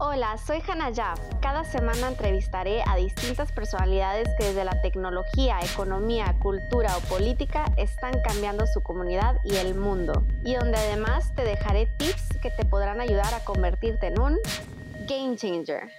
Hola, soy Hannah Jaff. Cada semana entrevistaré a distintas personalidades que desde la tecnología, economía, cultura o política están cambiando su comunidad y el mundo. Y donde además te dejaré tips que te podrán ayudar a convertirte en un game changer.